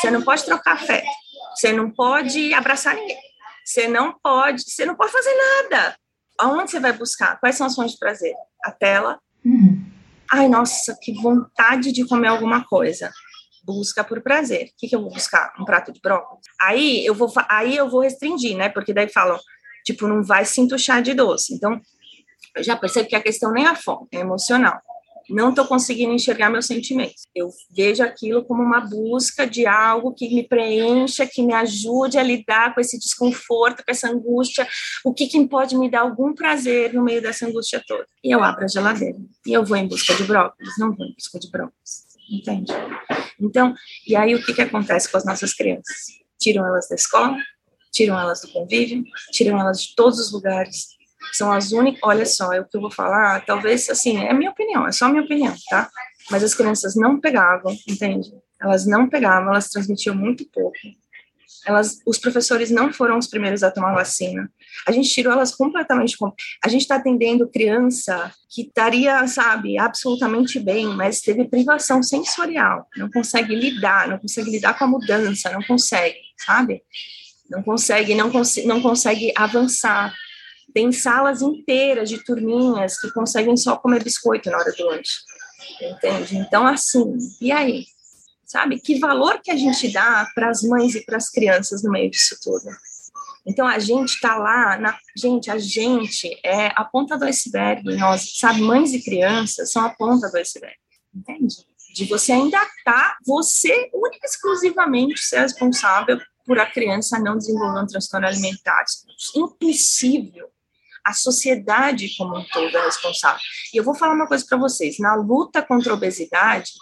você não pode trocar afeto, você não pode abraçar ninguém, você não pode, você não pode fazer nada. Aonde você vai buscar? Quais são as fontes de prazer? A tela. Uhum. Ai, nossa, que vontade de comer alguma coisa. Busca por prazer. O que, que eu vou buscar? Um prato de brócolis? Aí eu vou, aí eu vou restringir, né? Porque daí falam, tipo, não vai se entuchar de doce. Então, eu já percebo que a questão nem é a fome, é emocional. Não estou conseguindo enxergar meus sentimentos. Eu vejo aquilo como uma busca de algo que me preencha, que me ajude a lidar com esse desconforto, com essa angústia. O que, que pode me dar algum prazer no meio dessa angústia toda? E eu abro a geladeira. E eu vou em busca de brócolis. Não vou em busca de brócolis. Entende? Então, e aí o que, que acontece com as nossas crianças? Tiram elas da escola, tiram elas do convívio, tiram elas de todos os lugares, são as únicas. Olha só, é o que eu vou falar, talvez assim, é minha opinião, é só minha opinião, tá? Mas as crianças não pegavam, entende? Elas não pegavam, elas transmitiam muito pouco. Elas, os professores não foram os primeiros a tomar vacina. A gente tirou elas completamente. A gente está atendendo criança que estaria, sabe, absolutamente bem, mas teve privação sensorial, não consegue lidar, não consegue lidar com a mudança, não consegue, sabe? Não consegue, não, cons não consegue avançar, tem salas inteiras de turminhas que conseguem só comer biscoito na hora do lanche. Entende? Então, assim, e aí? Sabe? Que valor que a gente dá para as mães e para as crianças no meio disso tudo? Então, a gente está lá, na, gente, a gente é a ponta do iceberg, nós, sabe? Mães e crianças são a ponta do iceberg, entende? De você ainda tá, você única exclusivamente ser responsável por a criança não desenvolver um transtorno alimentar. Impossível a sociedade como um todo é responsável. E eu vou falar uma coisa para vocês: na luta contra a obesidade,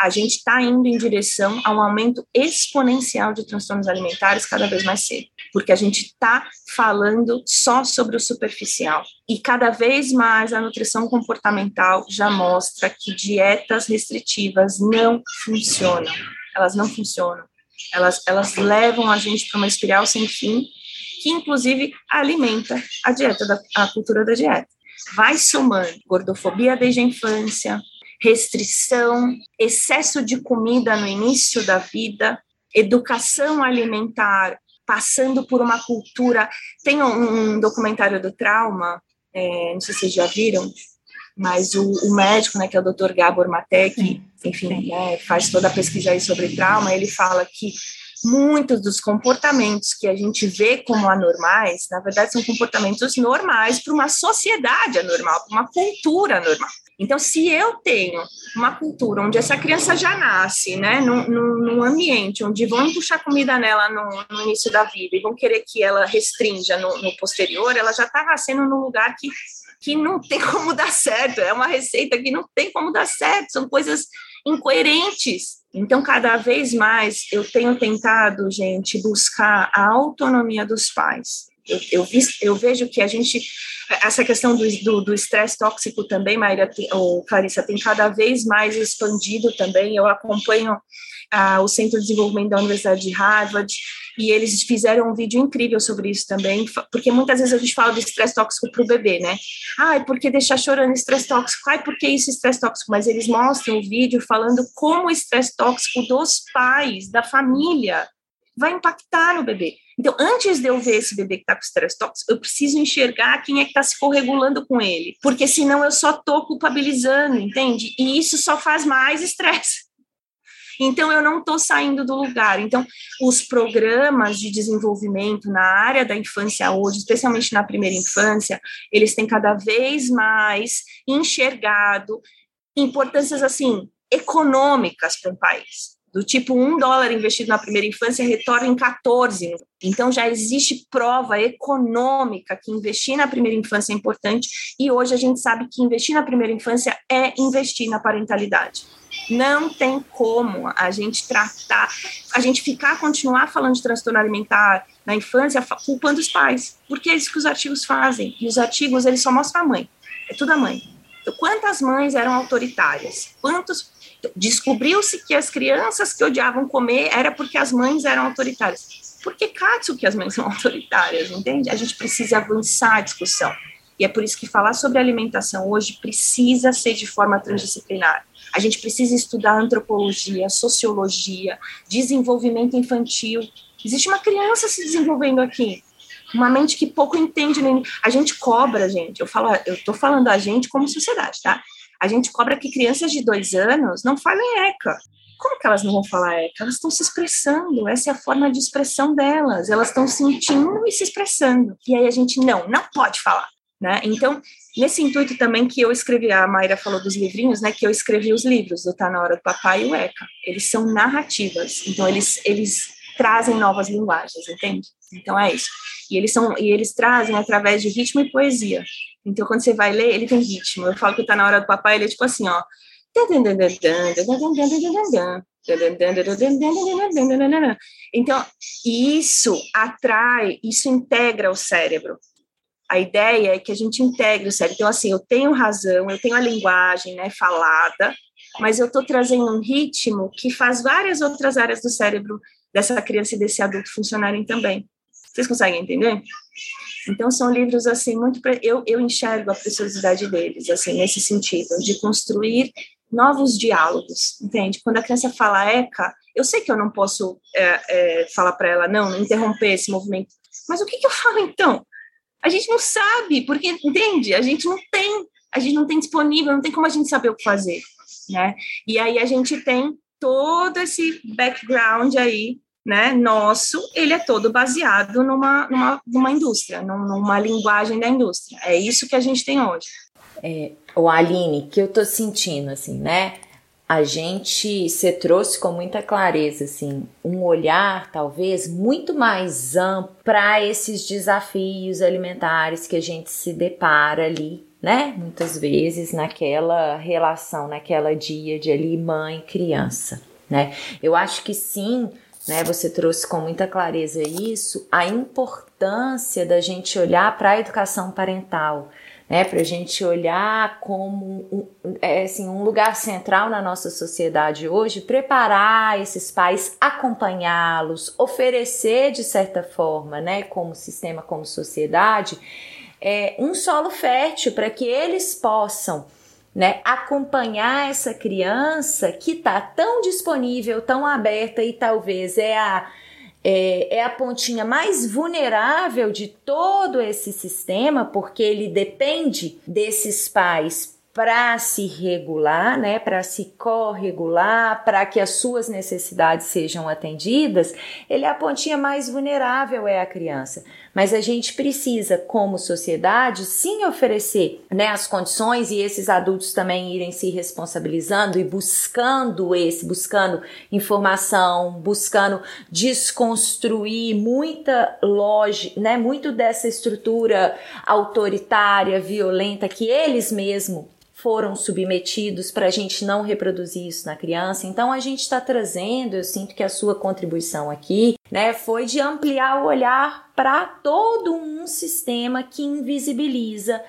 a gente está indo em direção a um aumento exponencial de transtornos alimentares cada vez mais cedo, porque a gente está falando só sobre o superficial. E cada vez mais a nutrição comportamental já mostra que dietas restritivas não funcionam. Elas não funcionam. Elas, elas levam a gente para uma espiral sem fim que inclusive alimenta a dieta, da, a cultura da dieta. Vai somando gordofobia desde a infância, restrição, excesso de comida no início da vida, educação alimentar, passando por uma cultura. Tem um, um documentário do trauma, é, não sei se vocês já viram, mas o, o, médico, né, que é o Dr. Gabor Matek, enfim, né, faz toda a pesquisa aí sobre trauma, ele fala que muitos dos comportamentos que a gente vê como anormais, na verdade, são comportamentos normais para uma sociedade anormal, para uma cultura normal. Então, se eu tenho uma cultura onde essa criança já nasce, né, num, num ambiente onde vão empuxar comida nela no, no, início da vida e vão querer que ela restrinja no, no posterior, ela já está nascendo num lugar que, que não tem como dar certo, é uma receita que não tem como dar certo, são coisas incoerentes então, cada vez mais eu tenho tentado, gente, buscar a autonomia dos pais. Eu, eu, vi, eu vejo que a gente, essa questão do estresse tóxico também, Maíra, ou Clarissa, tem cada vez mais expandido também. Eu acompanho ah, o Centro de Desenvolvimento da Universidade de Harvard, e eles fizeram um vídeo incrível sobre isso também, porque muitas vezes a gente fala do estresse tóxico para o bebê, né? Ai, por que deixar chorando estresse tóxico? Ai, por que isso estresse tóxico? Mas eles mostram o vídeo falando como o estresse tóxico dos pais, da família, vai impactar no bebê. Então, antes de eu ver esse bebê que está com estresse tóxico, eu preciso enxergar quem é que está se corregulando com ele, porque senão eu só estou culpabilizando, entende? E isso só faz mais estresse. Então, eu não estou saindo do lugar. Então, os programas de desenvolvimento na área da infância hoje, especialmente na primeira infância, eles têm cada vez mais enxergado importâncias, assim, econômicas para um país do tipo um dólar investido na primeira infância retorna em 14. Então já existe prova econômica que investir na primeira infância é importante e hoje a gente sabe que investir na primeira infância é investir na parentalidade. Não tem como a gente tratar, a gente ficar, continuar falando de transtorno alimentar na infância, culpando os pais, porque é isso que os artigos fazem. E os artigos, eles só mostram a mãe, é tudo a mãe. Então, quantas mães eram autoritárias? Quantos descobriu-se que as crianças que odiavam comer era porque as mães eram autoritárias. Por que Katsu que as mães são autoritárias, entende? A gente precisa avançar a discussão. E é por isso que falar sobre alimentação hoje precisa ser de forma transdisciplinar. A gente precisa estudar antropologia, sociologia, desenvolvimento infantil. Existe uma criança se desenvolvendo aqui. Uma mente que pouco entende. A gente cobra, gente. Eu falo, eu estou falando a gente como sociedade, tá? A gente cobra que crianças de dois anos não falem ECA. Como que elas não vão falar ECA? Elas estão se expressando, essa é a forma de expressão delas. Elas estão sentindo e se expressando. E aí a gente, não, não pode falar. Né? Então, nesse intuito também que eu escrevi, a Mayra falou dos livrinhos, né, que eu escrevi os livros do Tá Na Hora do Papai e o ECA. Eles são narrativas, então eles, eles trazem novas linguagens, entende? Então é isso. E eles, são, e eles trazem através de ritmo e poesia. Então, quando você vai ler, ele tem ritmo. Eu falo que tá na hora do papai, ele é tipo assim, ó. Então, isso atrai, isso integra o cérebro. A ideia é que a gente integre o cérebro. Então, assim, eu tenho razão, eu tenho a linguagem né, falada, mas eu estou trazendo um ritmo que faz várias outras áreas do cérebro dessa criança e desse adulto funcionarem também. Vocês conseguem entender? Então, são livros, assim, muito... Eu, eu enxergo a preciosidade deles, assim, nesse sentido, de construir novos diálogos, entende? Quando a criança fala ECA, eu sei que eu não posso é, é, falar para ela, não interromper esse movimento, mas o que, que eu falo, então? A gente não sabe, porque, entende? A gente não tem, a gente não tem disponível, não tem como a gente saber o que fazer, né? E aí a gente tem todo esse background aí né, nosso, ele é todo baseado numa, numa, numa indústria, numa linguagem da indústria. É isso que a gente tem hoje. É, o Aline, que eu tô sentindo, assim, né? A gente se trouxe com muita clareza, assim, um olhar talvez muito mais amplo para esses desafios alimentares que a gente se depara ali, né? Muitas vezes naquela relação, naquela dia de ali mãe criança, né? Eu acho que sim, né? Você trouxe com muita clareza isso, a importância da gente olhar para a educação parental, né? Para a gente olhar como um, é, assim, um lugar central na nossa sociedade hoje, preparar esses pais, acompanhá-los, oferecer de certa forma, né? Como sistema, como sociedade, é, um solo fértil para que eles possam né? Acompanhar essa criança que está tão disponível, tão aberta e talvez é a é, é, a pontinha mais vulnerável de todo esse sistema, porque ele depende desses pais para se regular, né, para se corregular, para que as suas necessidades sejam atendidas, ele é a pontinha mais vulnerável é a criança. Mas a gente precisa, como sociedade, sim oferecer né, as condições e esses adultos também irem se responsabilizando e buscando esse, buscando informação, buscando desconstruir muita lógica, né, muito dessa estrutura autoritária, violenta que eles mesmos foram submetidos para a gente não reproduzir isso na criança. Então a gente está trazendo, eu sinto que a sua contribuição aqui, né, foi de ampliar o olhar para todo um sistema que invisibiliza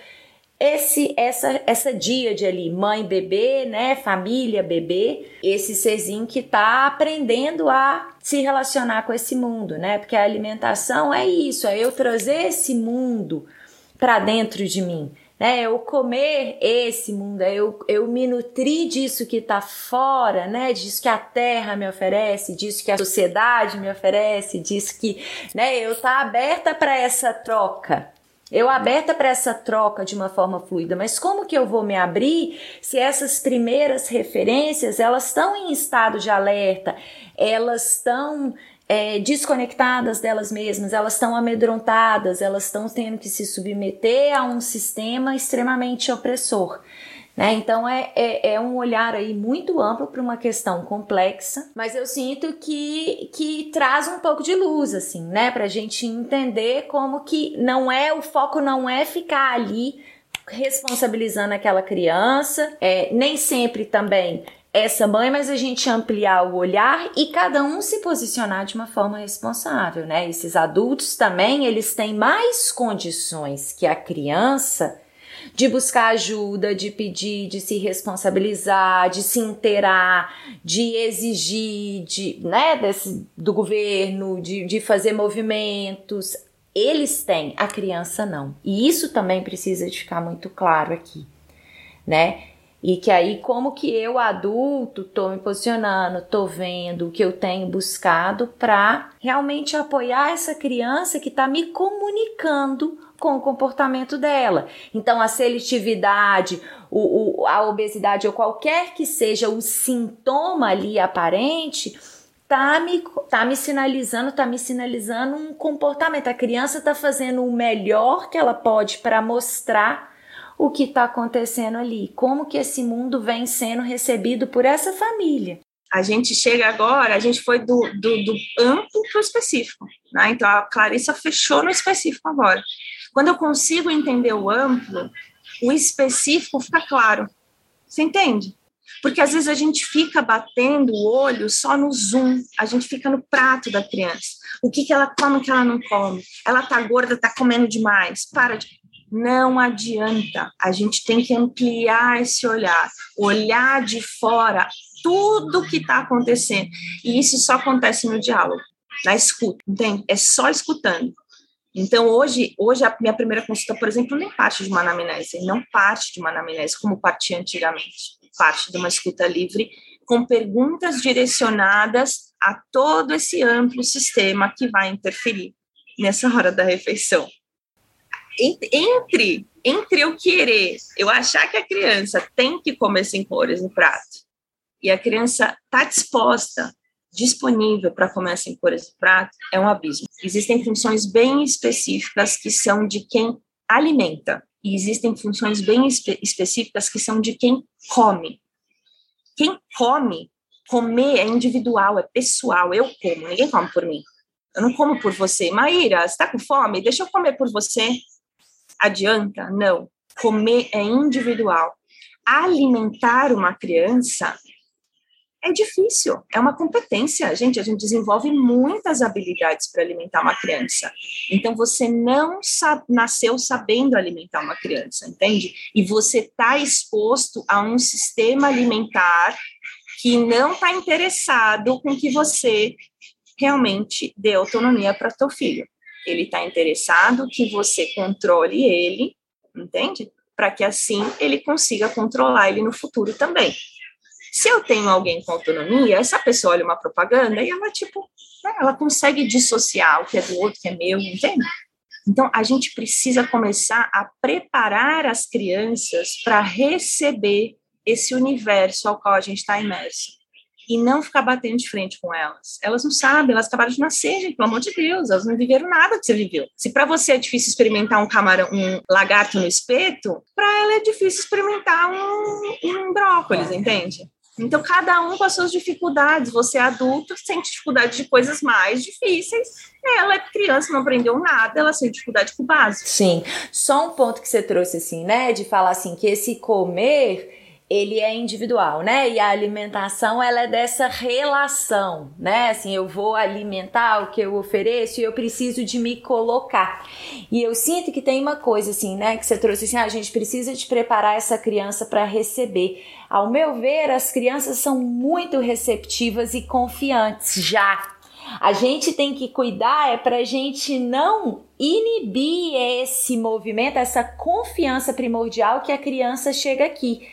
esse essa essa díade ali, mãe bebê, né, família bebê, esse serzinho que está aprendendo a se relacionar com esse mundo, né? Porque a alimentação é isso, é eu trazer esse mundo para dentro de mim né? Eu comer esse mundo, eu, eu me nutrir disso que está fora, né? Disso que a terra me oferece, disso que a sociedade me oferece, disso que, né? Eu tá aberta para essa troca. Eu aberta para essa troca de uma forma fluida, mas como que eu vou me abrir se essas primeiras referências elas estão em estado de alerta, elas estão é, desconectadas delas mesmas, elas estão amedrontadas, elas estão tendo que se submeter a um sistema extremamente opressor. Né? Então é, é, é, um olhar aí muito amplo para uma questão complexa, mas eu sinto que, que traz um pouco de luz, assim, né? Para a gente entender como que não é, o foco não é ficar ali responsabilizando aquela criança, é, nem sempre também essa mãe, mas a gente ampliar o olhar e cada um se posicionar de uma forma responsável, né? Esses adultos também, eles têm mais condições que a criança de buscar ajuda, de pedir, de se responsabilizar, de se inteirar, de exigir, de, né, desse, do governo, de, de fazer movimentos. Eles têm, a criança não. E isso também precisa de ficar muito claro aqui, né? E que aí, como que eu, adulto, tô me posicionando, tô vendo o que eu tenho buscado para realmente apoiar essa criança que está me comunicando com o comportamento dela. Então, a seletividade, o, o, a obesidade ou qualquer que seja o sintoma ali aparente, tá me, tá me sinalizando, tá me sinalizando um comportamento. A criança está fazendo o melhor que ela pode para mostrar o que está acontecendo ali, como que esse mundo vem sendo recebido por essa família. A gente chega agora, a gente foi do, do, do amplo para o específico, né? Então a Clarissa fechou no específico agora. Quando eu consigo entender o amplo, o específico fica claro. Você entende? Porque às vezes a gente fica batendo o olho só no zoom, a gente fica no prato da criança. O que, que ela come, o que ela não come. Ela tá gorda, tá comendo demais. Para de. Não adianta, a gente tem que ampliar esse olhar, olhar de fora tudo que está acontecendo. E isso só acontece no diálogo, na escuta, entende? É só escutando. Então, hoje, hoje a minha primeira consulta, por exemplo, nem parte de uma anamnese, não parte de uma anamnese como partia antigamente, parte de uma escuta livre com perguntas direcionadas a todo esse amplo sistema que vai interferir nessa hora da refeição entre entre eu querer, eu achar que a criança tem que comer cinco cores no prato e a criança está disposta, disponível para comer cinco cores no prato, é um abismo. Existem funções bem específicas que são de quem alimenta e existem funções bem espe específicas que são de quem come. Quem come, comer é individual, é pessoal. Eu como, ninguém come por mim. Eu não como por você. Maíra, você está com fome? Deixa eu comer por você. Adianta? Não. Comer é individual. Alimentar uma criança é difícil, é uma competência. Gente, a gente desenvolve muitas habilidades para alimentar uma criança. Então, você não nasceu sabendo alimentar uma criança, entende? E você está exposto a um sistema alimentar que não está interessado com que você realmente dê autonomia para teu filho. Ele está interessado que você controle ele, entende? Para que assim ele consiga controlar ele no futuro também. Se eu tenho alguém com autonomia, essa pessoa olha uma propaganda e ela, tipo, né, ela consegue dissociar o que é do outro, o que é meu, entende? Então, a gente precisa começar a preparar as crianças para receber esse universo ao qual a gente está imerso e não ficar batendo de frente com elas. Elas não sabem, elas acabaram de nascer, gente, pelo amor de Deus, elas não viveram nada que você viveu. Se para você é difícil experimentar um camarão, um lagarto no espeto, para ela é difícil experimentar um, um brócolis, entende? Então, cada um com as suas dificuldades. Você é adulto, sente dificuldade de coisas mais difíceis. Ela é criança, não aprendeu nada, ela sente dificuldade com o básico. Sim. Só um ponto que você trouxe, assim, né? De falar assim, que esse comer ele é individual, né? E a alimentação ela é dessa relação, né? Assim, eu vou alimentar o que eu ofereço e eu preciso de me colocar. E eu sinto que tem uma coisa assim, né, que você trouxe assim, ah, a gente precisa de preparar essa criança para receber. Ao meu ver, as crianças são muito receptivas e confiantes já. A gente tem que cuidar é para a gente não inibir esse movimento, essa confiança primordial que a criança chega aqui.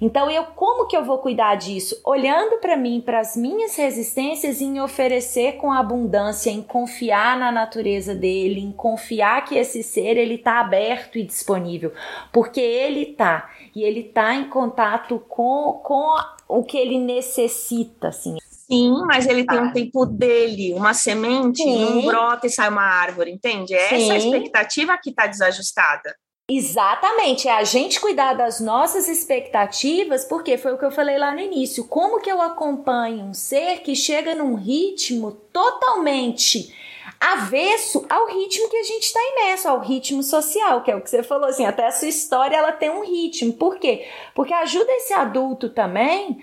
Então eu como que eu vou cuidar disso? Olhando para mim, para as minhas resistências em oferecer com abundância, em confiar na natureza dele, em confiar que esse ser ele tá aberto e disponível, porque ele tá e ele tá em contato com com o que ele necessita, assim. Sim, mas ele tem um tempo dele, uma semente, Sim. um brota e sai uma árvore, entende? É essa expectativa que está desajustada. Exatamente, é a gente cuidar das nossas expectativas, porque foi o que eu falei lá no início. Como que eu acompanho um ser que chega num ritmo totalmente avesso ao ritmo que a gente está imerso, ao ritmo social, que é o que você falou assim, até a sua história ela tem um ritmo. Por quê? Porque ajuda esse adulto também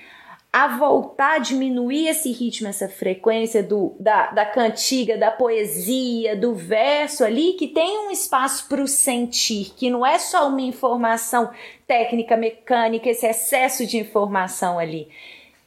a voltar a diminuir esse ritmo, essa frequência do, da, da cantiga, da poesia, do verso ali, que tem um espaço para o sentir, que não é só uma informação técnica, mecânica, esse excesso de informação ali,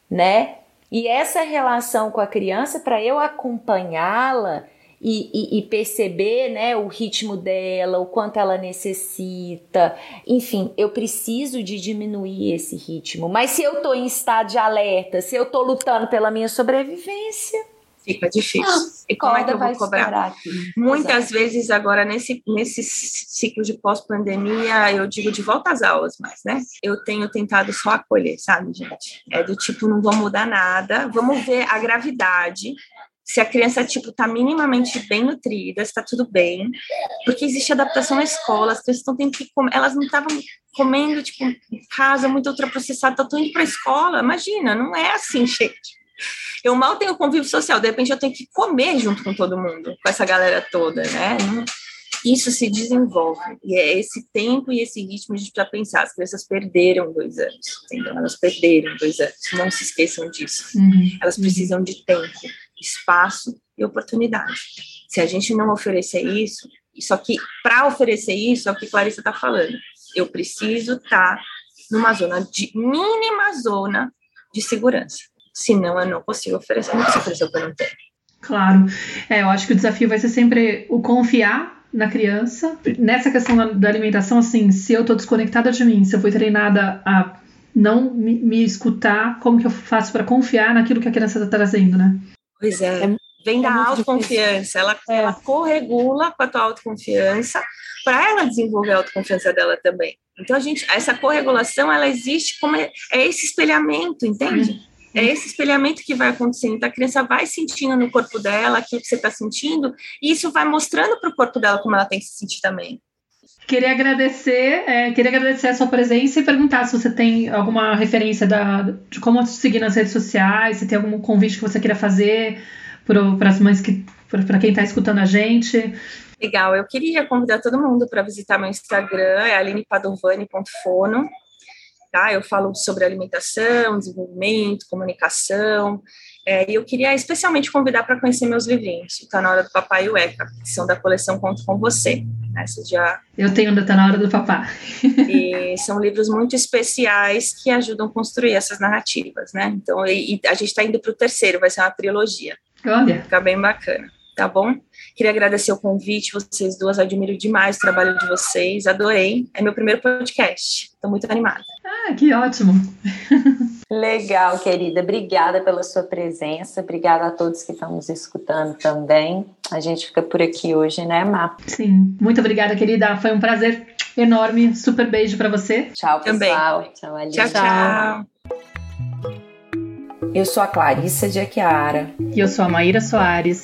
né? E essa relação com a criança, para eu acompanhá-la, e, e, e, perceber né, o ritmo dela, o quanto ela necessita. Enfim, eu preciso de diminuir esse ritmo. Mas se eu estou em estado de alerta, se eu estou lutando pela minha sobrevivência. Fica difícil. Ah, e como é que eu vou cobrar? Muitas Exato. vezes, agora, nesse, nesse ciclo de pós-pandemia, eu digo de volta às aulas, mas, né? Eu tenho tentado só acolher, sabe, gente? É do tipo, não vou mudar nada, vamos ver a gravidade se a criança tipo tá minimamente bem nutrida, está tudo bem, porque existe adaptação na escola, as crianças estão tendo que comer, elas não estavam comendo tipo em casa muito ultraprocessado, estão indo para a escola, imagina, não é assim, gente. Eu mal tenho convívio social, de repente eu tenho que comer junto com todo mundo, com essa galera toda, né? Isso se desenvolve, e é esse tempo e esse ritmo a gente precisa pensar. As crianças perderam dois anos, entendeu? Elas perderam dois anos, não se esqueçam disso. Uhum. Elas precisam de tempo espaço e oportunidade. Se a gente não oferecer isso, só que para oferecer isso, é o que Clarissa está falando, eu preciso estar tá numa zona de mínima zona de segurança. Senão eu não consigo oferecer, não consigo oferecer o que eu não tenho. Claro. É, eu acho que o desafio vai ser sempre o confiar na criança. Nessa questão da alimentação, assim, se eu estou desconectada de mim, se eu fui treinada a não me, me escutar, como que eu faço para confiar naquilo que a criança está trazendo, né? Pois é. é Vem é da autoconfiança. Ela, é. ela corregula com a tua autoconfiança para ela desenvolver a autoconfiança dela também. Então, a gente, essa corregulação, ela existe como é, é esse espelhamento, entende? É esse espelhamento que vai acontecendo. Então, a criança vai sentindo no corpo dela aquilo que você está sentindo, e isso vai mostrando para o corpo dela como ela tem que se sentir também. Queria agradecer, é, queria agradecer a sua presença e perguntar se você tem alguma referência da, de como te seguir nas redes sociais, se tem algum convite que você queira fazer para as mães que para quem está escutando a gente. Legal, eu queria convidar todo mundo para visitar meu Instagram, é alinepadovani.fono. Tá? Eu falo sobre alimentação, desenvolvimento, comunicação, é, e eu queria especialmente convidar para conhecer meus livrinhos, Está na Hora do Papai e o ECA, que são da coleção Conto com Você. Né? já... Eu tenho Está na Hora do Papá. e são livros muito especiais que ajudam a construir essas narrativas, né? Então, e, e a gente está indo para o terceiro, vai ser uma trilogia. Olha. Fica bem bacana, tá bom? Queria agradecer o convite, vocês duas, admiro demais o trabalho de vocês, adorei. É meu primeiro podcast, estou muito animada. Ah, que ótimo! Legal, querida. Obrigada pela sua presença. Obrigada a todos que estão nos escutando também. A gente fica por aqui hoje, né, Má? Sim. Muito obrigada, querida. Foi um prazer enorme. Super beijo para você. Tchau, pessoal. Também. Tchau, Alice. Tchau, tchau. Eu sou a Clarissa de Aquiara. E eu sou a Maíra Soares.